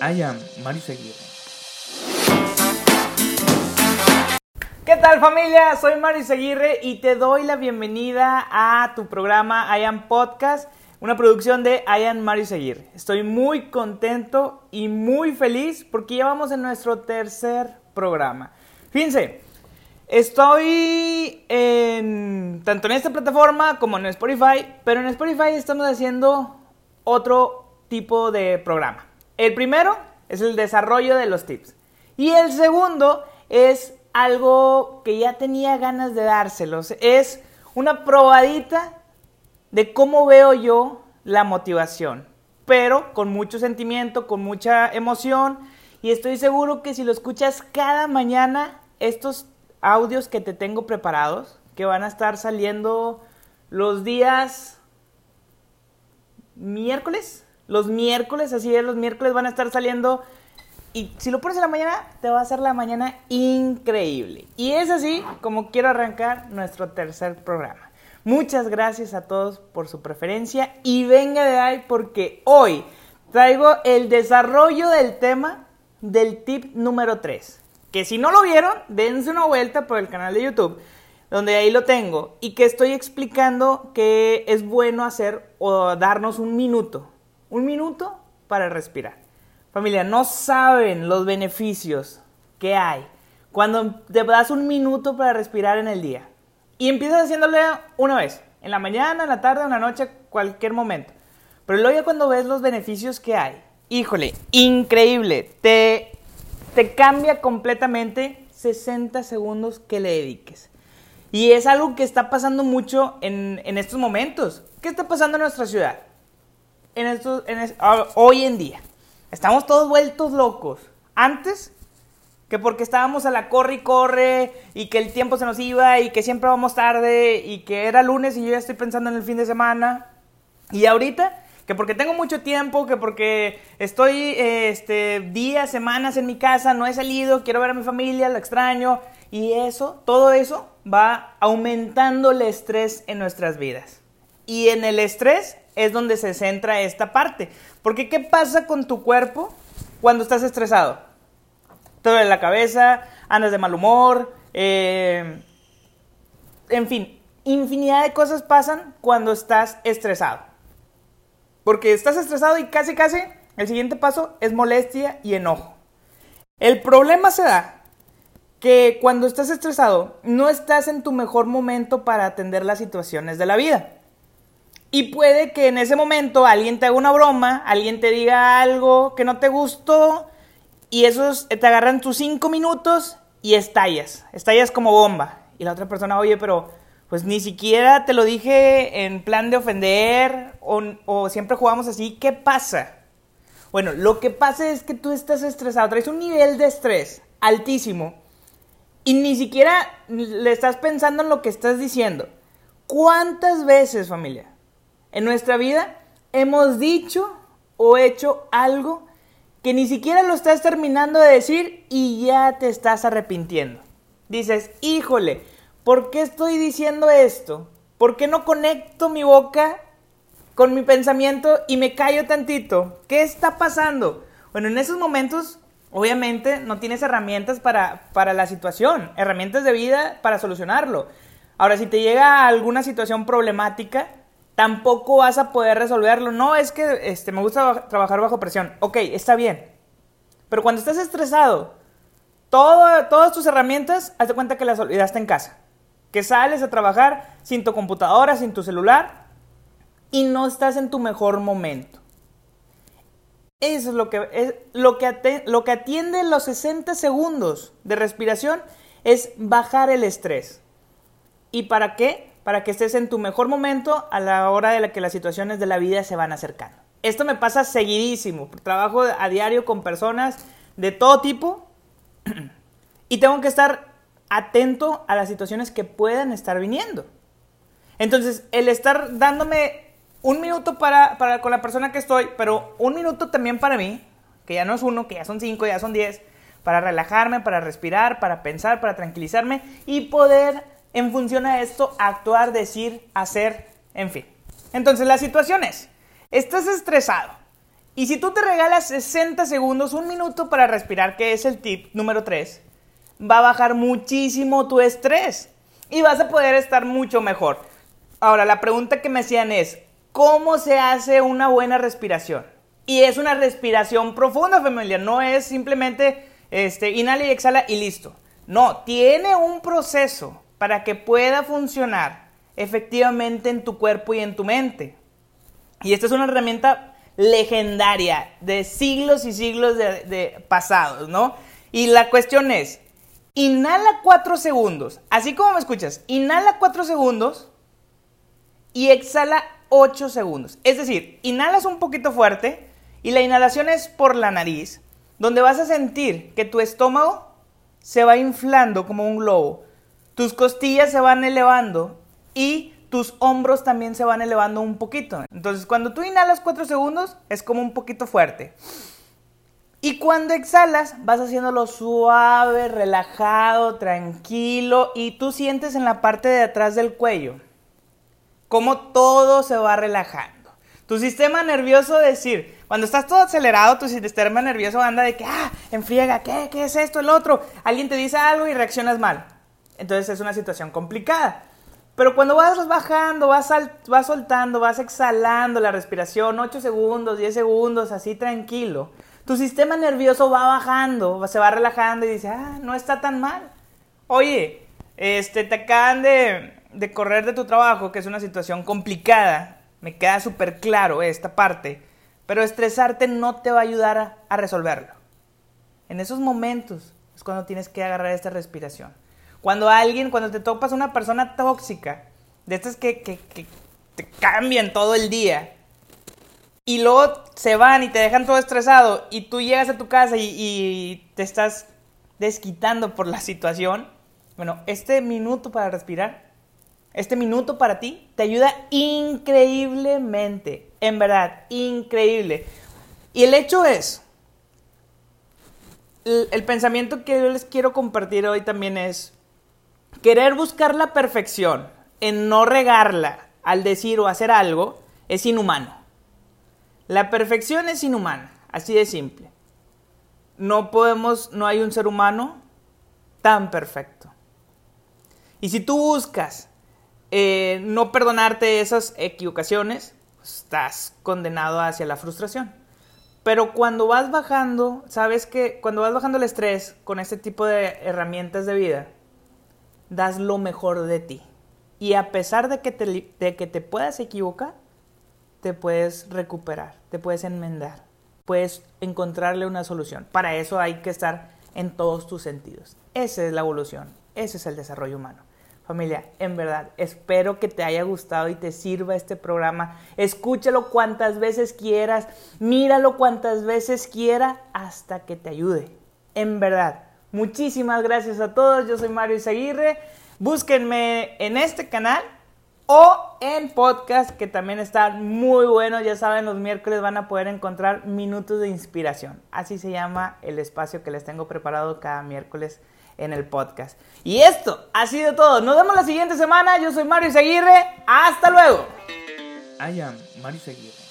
I am Mario Seguirre. ¿Qué tal familia? Soy Mario Seguirre y te doy la bienvenida a tu programa I am Podcast, una producción de I am Mario Seguirre. Estoy muy contento y muy feliz porque ya vamos en nuestro tercer programa. Fíjense, estoy en, tanto en esta plataforma como en Spotify, pero en Spotify estamos haciendo otro tipo de programa. El primero es el desarrollo de los tips. Y el segundo es algo que ya tenía ganas de dárselos. Es una probadita de cómo veo yo la motivación. Pero con mucho sentimiento, con mucha emoción. Y estoy seguro que si lo escuchas cada mañana, estos audios que te tengo preparados, que van a estar saliendo los días miércoles, los miércoles, así es, los miércoles van a estar saliendo. Y si lo pones en la mañana, te va a hacer la mañana increíble. Y es así como quiero arrancar nuestro tercer programa. Muchas gracias a todos por su preferencia y venga de ahí porque hoy traigo el desarrollo del tema del tip número 3. Que si no lo vieron, dense una vuelta por el canal de YouTube, donde ahí lo tengo, y que estoy explicando que es bueno hacer o darnos un minuto un minuto para respirar. Familia, no saben los beneficios que hay cuando te das un minuto para respirar en el día. Y empiezas haciéndole una vez, en la mañana, en la tarde, en la noche, cualquier momento. Pero luego ya cuando ves los beneficios que hay, híjole, increíble, te, te cambia completamente 60 segundos que le dediques. Y es algo que está pasando mucho en, en estos momentos. ¿Qué está pasando en nuestra ciudad? En estos, hoy en día. Estamos todos vueltos locos. Antes, que porque estábamos a la corre y corre y que el tiempo se nos iba y que siempre vamos tarde y que era lunes y yo ya estoy pensando en el fin de semana. Y ahorita, que porque tengo mucho tiempo, que porque estoy este, días, semanas en mi casa, no he salido, quiero ver a mi familia, lo extraño. Y eso, todo eso va aumentando el estrés en nuestras vidas. Y en el estrés es donde se centra esta parte. Porque ¿qué pasa con tu cuerpo cuando estás estresado? Te duele la cabeza, andas de mal humor, eh, en fin, infinidad de cosas pasan cuando estás estresado. Porque estás estresado y casi casi el siguiente paso es molestia y enojo. El problema se da que cuando estás estresado no estás en tu mejor momento para atender las situaciones de la vida. Y puede que en ese momento alguien te haga una broma, alguien te diga algo que no te gustó y esos te agarran tus cinco minutos y estallas, estallas como bomba. Y la otra persona, oye, pero pues ni siquiera te lo dije en plan de ofender o, siempre jugamos así, ¿qué pasa? Bueno, lo que pasa es que tú estás estresado, traes un nivel de estrés altísimo y ni siquiera le estás pensando en lo que estás diciendo. ¿Cuántas veces, familia? En nuestra vida hemos dicho o hecho algo que ni siquiera lo estás terminando de decir y ya te estás arrepintiendo. Dices, híjole, ¿por qué estoy diciendo esto? ¿Por qué no conecto mi boca con mi pensamiento y me callo tantito? ¿Qué está pasando? Bueno, en esos momentos, obviamente, no tienes herramientas para, para la situación, herramientas de vida para solucionarlo. Ahora, si te llega alguna situación problemática, tampoco vas a poder resolverlo. No, es que este, me gusta trabajar bajo presión. Ok, está bien. Pero cuando estás estresado, todas tus herramientas, hazte cuenta que las olvidaste en casa. Que sales a trabajar sin tu computadora, sin tu celular y no estás en tu mejor momento. Eso es lo que, lo que, lo que atiende los 60 segundos de respiración es bajar el estrés. ¿Y para qué? Para que estés en tu mejor momento a la hora de que las situaciones de la vida se van acercando. Esto me pasa seguidísimo. Trabajo a diario con personas de todo tipo y tengo que estar atento a las situaciones que puedan estar viniendo. Entonces, el estar dándome un minuto para, para, con la persona que estoy, pero un minuto también para mí, que ya no es uno, que ya son cinco, ya son diez, para relajarme, para respirar, para pensar, para tranquilizarme y poder en función a esto, actuar, decir, hacer, en fin. Entonces, la situación es, estás estresado Y si tú te regalas 60 segundos, un minuto para respirar, que es el tip número 3, va a bajar muchísimo tu estrés y vas a poder estar mucho mejor. Ahora, la pregunta que me hacían es, ¿cómo se hace una buena respiración? Y es una respiración profunda, familia, no es simplemente este, inhala y exhala y listo. No, tiene un proceso para que pueda funcionar efectivamente en tu cuerpo y en tu mente. Y esta es una herramienta legendaria de siglos y siglos de, pasados, ¿no? Y la cuestión es, inhala cuatro segundos, así como me escuchas, inhala cuatro segundos y exhala 8 segundos. Es decir, inhalas un poquito fuerte y la inhalación es por la nariz, donde vas a sentir que tu estómago se va inflando como un globo, tus costillas se van elevando y tus hombros también se van elevando un poquito. Entonces, cuando tú inhalas 4 segundos, es como un poquito fuerte. Y cuando exhalas, vas haciéndolo suave, relajado, tranquilo y tú sientes en la parte de atrás del cuello como todo se va relajando. Tu sistema nervioso, decir, cuando estás todo acelerado, tu sistema nervioso anda de que, ah, enfriega, ¿qué? ¿Qué es esto? El otro. Alguien te dice algo y reaccionas mal. Entonces es una situación complicada. Pero cuando vas bajando, vas, vas soltando, vas exhalando la respiración, 8 segundos, 10 segundos, así tranquilo, tu sistema nervioso va bajando, se va relajando y dice, ah, no está tan mal. Oye, este, te acaban de, de correr de tu trabajo, que es una situación complicada, me queda súper claro esta parte, pero estresarte no te va a ayudar a resolverlo. En esos momentos es cuando tienes que agarrar esta respiración. Cuando alguien, cuando te topas una persona tóxica, de estas que, que, te cambian todo el día, y luego se van y te dejan todo estresado, y tú llegas a tu casa y, te estás desquitando por la situación, bueno, este minuto para respirar, este minuto para ti, te ayuda increíblemente, en verdad, increíble. Y el hecho es, el, pensamiento que yo les quiero compartir hoy también es, Querer buscar la perfección en no regarla al decir o hacer algo es inhumano. La perfección es inhumana, así de simple. No podemos, no hay un ser humano tan perfecto. Y si tú buscas eh, no perdonarte esas equivocaciones, pues, estás condenado hacia la frustración. Pero cuando vas bajando, sabes que cuando vas bajando el estrés con este tipo de herramientas de vida, das lo mejor de ti. Y a pesar de que te, de que te puedas equivocar, te puedes recuperar, te puedes enmendar, puedes encontrarle una solución. Para eso hay que estar en todos tus sentidos. Esa es la evolución, ese es el desarrollo humano. Familia, en verdad, espero que te haya gustado y te sirva este programa. Escúchalo cuantas veces quieras, míralo cuantas veces quiera hasta que te ayude. En verdad, Muchísimas gracias a todos. Yo soy Mario Izaguirre. Búsquenme en este canal o en podcast que también están muy buenos. Ya saben, los miércoles van a poder encontrar minutos de inspiración. Así se llama el espacio que les tengo preparado cada miércoles en el podcast. Y esto ha sido todo. Nos vemos la siguiente semana. Yo soy Mario Izaguirre. Hasta luego. I am Mario.